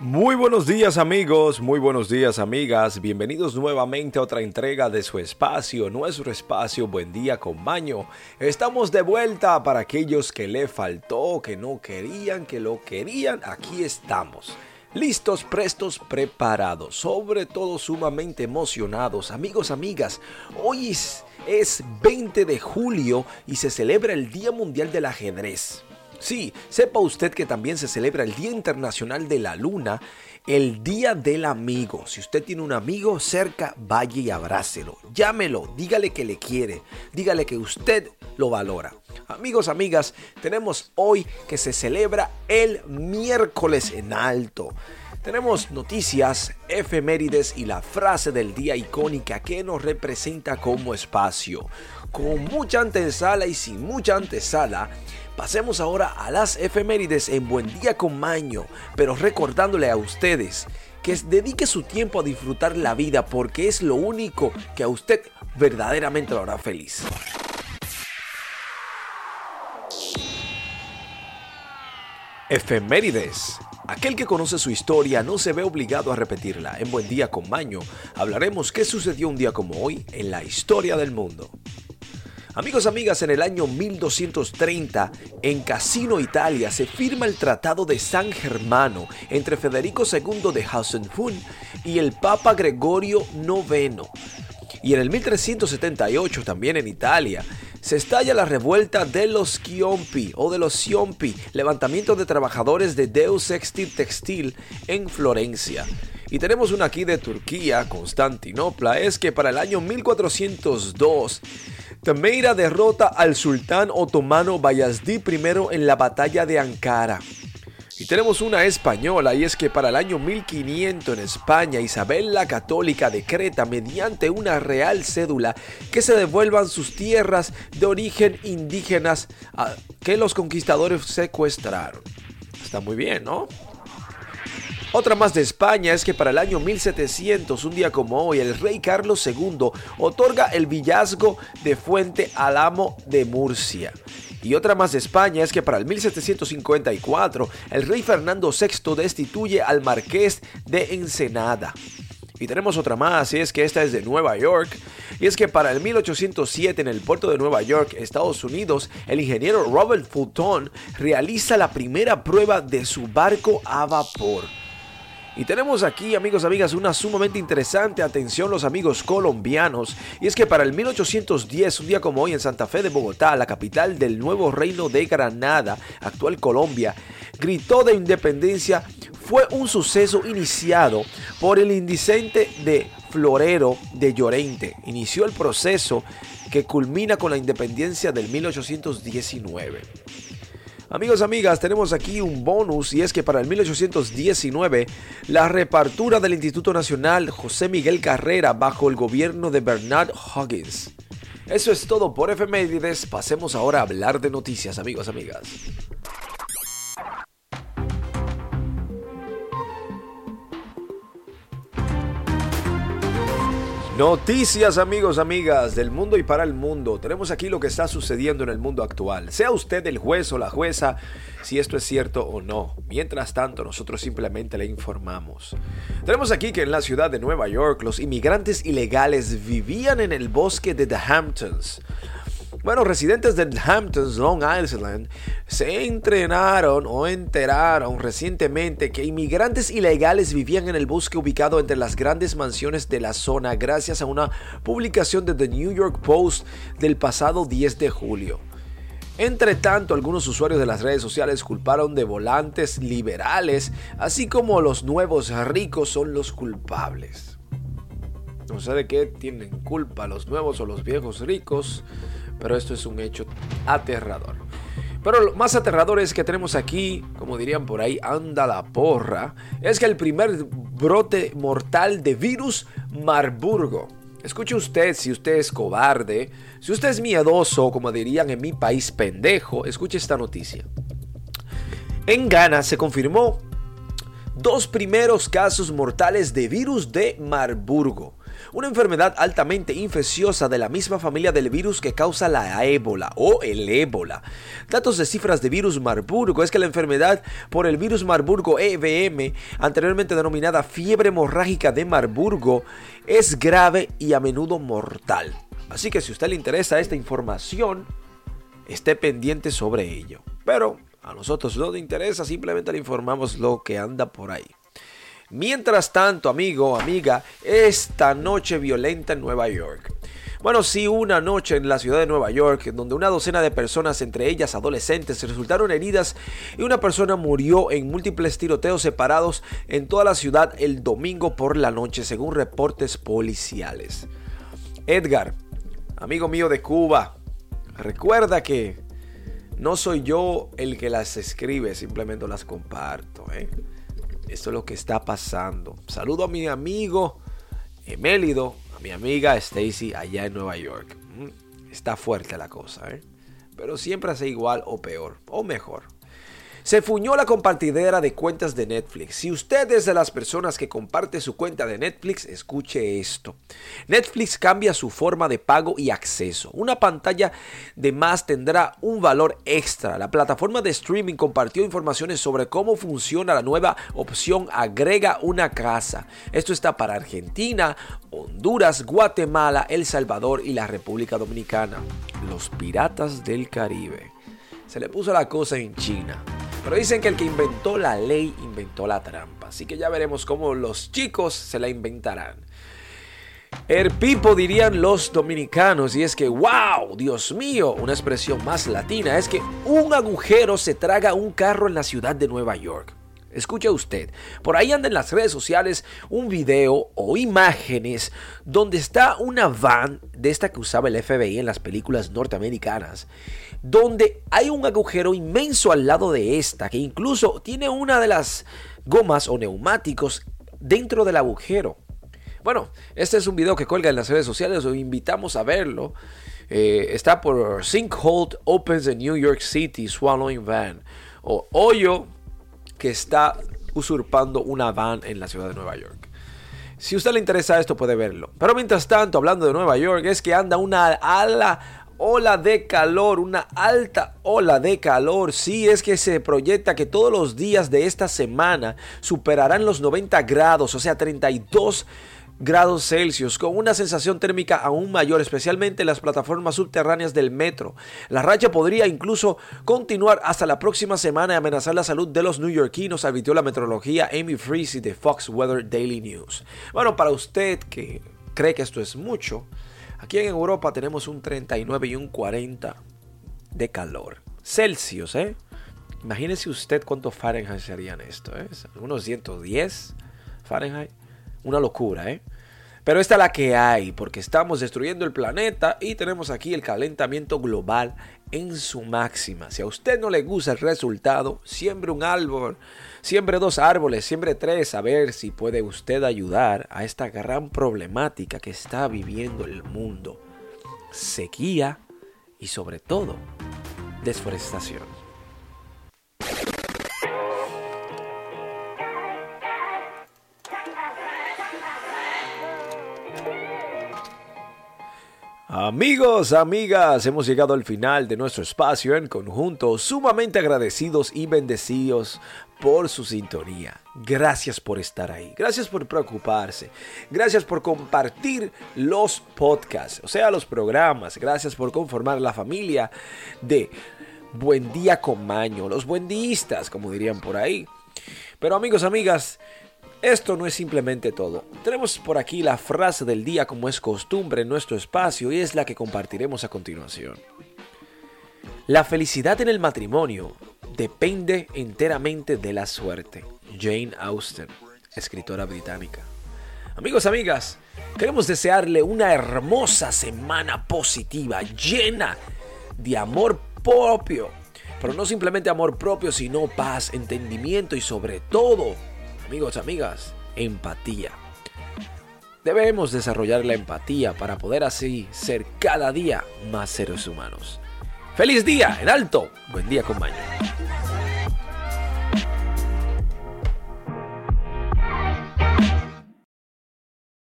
Muy buenos días amigos, muy buenos días amigas, bienvenidos nuevamente a otra entrega de su espacio, nuestro espacio Buen Día con Baño. Estamos de vuelta para aquellos que le faltó, que no querían, que lo querían, aquí estamos. Listos, prestos, preparados, sobre todo sumamente emocionados. Amigos, amigas, hoy es, es 20 de julio y se celebra el Día Mundial del Ajedrez. Sí, sepa usted que también se celebra el Día Internacional de la Luna, el Día del Amigo. Si usted tiene un amigo cerca, vaya y abrácelo. Llámelo, dígale que le quiere, dígale que usted lo valora. Amigos, amigas, tenemos hoy que se celebra el miércoles en alto. Tenemos noticias, efemérides y la frase del día icónica que nos representa como espacio. Con mucha antesala y sin mucha antesala, Pasemos ahora a las efemérides en Buen Día con Maño, pero recordándole a ustedes que dedique su tiempo a disfrutar la vida porque es lo único que a usted verdaderamente lo hará feliz. Efemérides. Aquel que conoce su historia no se ve obligado a repetirla. En Buen Día con Maño hablaremos qué sucedió un día como hoy en la historia del mundo. Amigos, amigas, en el año 1230, en Cassino, Italia, se firma el Tratado de San Germano entre Federico II de Hausenfund y el Papa Gregorio IX. Y en el 1378, también en Italia, se estalla la revuelta de los Chiompi o de los Ciompi, levantamiento de trabajadores de Deus Extil Textil en Florencia. Y tenemos una aquí de Turquía, Constantinopla, es que para el año 1402 Tameira derrota al sultán otomano Bayazdi I en la batalla de Ankara. Y tenemos una española y es que para el año 1500 en España Isabel la Católica decreta mediante una real cédula que se devuelvan sus tierras de origen indígenas que los conquistadores secuestraron. Está muy bien, ¿no? Otra más de España es que para el año 1700, un día como hoy, el rey Carlos II otorga el villazgo de Fuente al amo de Murcia. Y otra más de España es que para el 1754, el rey Fernando VI destituye al marqués de Ensenada. Y tenemos otra más, y es que esta es de Nueva York. Y es que para el 1807 en el puerto de Nueva York, Estados Unidos, el ingeniero Robert Fulton realiza la primera prueba de su barco a vapor. Y tenemos aquí, amigos, amigas, una sumamente interesante atención los amigos colombianos. Y es que para el 1810, un día como hoy en Santa Fe de Bogotá, la capital del nuevo reino de Granada, actual Colombia, gritó de independencia fue un suceso iniciado por el indicente de Florero de Llorente. Inició el proceso que culmina con la independencia del 1819. Amigos, amigas, tenemos aquí un bonus y es que para el 1819 la repartura del Instituto Nacional José Miguel Carrera bajo el gobierno de Bernard Huggins. Eso es todo por efemérides, pasemos ahora a hablar de noticias, amigos, amigas. Noticias amigos, amigas del mundo y para el mundo. Tenemos aquí lo que está sucediendo en el mundo actual. Sea usted el juez o la jueza si esto es cierto o no. Mientras tanto, nosotros simplemente le informamos. Tenemos aquí que en la ciudad de Nueva York los inmigrantes ilegales vivían en el bosque de The Hamptons. Bueno, residentes de Hamptons, Long Island, se entrenaron o enteraron recientemente que inmigrantes ilegales vivían en el bosque ubicado entre las grandes mansiones de la zona gracias a una publicación de The New York Post del pasado 10 de julio. Entre tanto, algunos usuarios de las redes sociales culparon de volantes liberales, así como los nuevos ricos son los culpables. No sé de qué tienen culpa los nuevos o los viejos ricos, pero esto es un hecho aterrador. Pero lo más aterrador es que tenemos aquí, como dirían por ahí, anda la porra, es que el primer brote mortal de virus Marburgo. Escuche usted si usted es cobarde, si usted es miedoso, como dirían en mi país pendejo, escuche esta noticia. En Ghana se confirmó dos primeros casos mortales de virus de Marburgo una enfermedad altamente infecciosa de la misma familia del virus que causa la ébola o el ébola. Datos de cifras de virus Marburgo es que la enfermedad por el virus Marburgo EBM, anteriormente denominada fiebre hemorrágica de Marburgo, es grave y a menudo mortal. Así que si a usted le interesa esta información, esté pendiente sobre ello. Pero a nosotros no nos interesa, simplemente le informamos lo que anda por ahí. Mientras tanto, amigo, amiga, esta noche violenta en Nueva York. Bueno, sí, una noche en la ciudad de Nueva York, donde una docena de personas, entre ellas adolescentes, resultaron heridas y una persona murió en múltiples tiroteos separados en toda la ciudad el domingo por la noche, según reportes policiales. Edgar, amigo mío de Cuba, recuerda que no soy yo el que las escribe, simplemente las comparto. ¿eh? Esto es lo que está pasando. Saludo a mi amigo Emélido, a mi amiga Stacy allá en Nueva York. Mm, está fuerte la cosa, ¿eh? Pero siempre hace igual o peor, o mejor. Se fuñó la compartidera de cuentas de Netflix. Si usted es de las personas que comparte su cuenta de Netflix, escuche esto. Netflix cambia su forma de pago y acceso. Una pantalla de más tendrá un valor extra. La plataforma de streaming compartió informaciones sobre cómo funciona la nueva opción Agrega una casa. Esto está para Argentina, Honduras, Guatemala, El Salvador y la República Dominicana. Los piratas del Caribe. Se le puso la cosa en China. Pero dicen que el que inventó la ley inventó la trampa. Así que ya veremos cómo los chicos se la inventarán. El pipo dirían los dominicanos y es que, wow, Dios mío, una expresión más latina, es que un agujero se traga un carro en la ciudad de Nueva York. Escucha usted, por ahí anda en las redes sociales un video o imágenes donde está una van de esta que usaba el FBI en las películas norteamericanas, donde hay un agujero inmenso al lado de esta, que incluso tiene una de las gomas o neumáticos dentro del agujero. Bueno, este es un video que cuelga en las redes sociales, os invitamos a verlo. Eh, está por Sinkhole Opens in New York City Swallowing Van o hoyo que está usurpando una van en la ciudad de Nueva York. Si a usted le interesa esto puede verlo. Pero mientras tanto, hablando de Nueva York, es que anda una ala ola de calor, una alta ola de calor. Sí, es que se proyecta que todos los días de esta semana superarán los 90 grados, o sea, 32 grados Celsius, con una sensación térmica aún mayor, especialmente en las plataformas subterráneas del metro. La racha podría incluso continuar hasta la próxima semana y amenazar la salud de los neoyorquinos, advirtió la meteorología Amy Freezy de Fox Weather Daily News. Bueno, para usted que cree que esto es mucho, aquí en Europa tenemos un 39 y un 40 de calor. Celsius, ¿eh? Imagínese usted cuánto Fahrenheit serían esto, ¿eh? Unos 110 Fahrenheit. Una locura, ¿eh? Pero esta es la que hay, porque estamos destruyendo el planeta y tenemos aquí el calentamiento global en su máxima. Si a usted no le gusta el resultado, siembre un árbol, siembre dos árboles, siembre tres, a ver si puede usted ayudar a esta gran problemática que está viviendo el mundo. Sequía y sobre todo, desforestación. Amigos, amigas, hemos llegado al final de nuestro espacio en conjunto, sumamente agradecidos y bendecidos por su sintonía. Gracias por estar ahí, gracias por preocuparse, gracias por compartir los podcasts, o sea, los programas, gracias por conformar la familia de Buen Día con Maño, los buendistas, como dirían por ahí. Pero amigos, amigas, esto no es simplemente todo. Tenemos por aquí la frase del día como es costumbre en nuestro espacio y es la que compartiremos a continuación. La felicidad en el matrimonio depende enteramente de la suerte. Jane Austen, escritora británica. Amigos, amigas, queremos desearle una hermosa semana positiva, llena de amor propio. Pero no simplemente amor propio, sino paz, entendimiento y sobre todo amigos, amigas, empatía. Debemos desarrollar la empatía para poder así ser cada día más seres humanos. ¡Feliz día en alto! Buen día con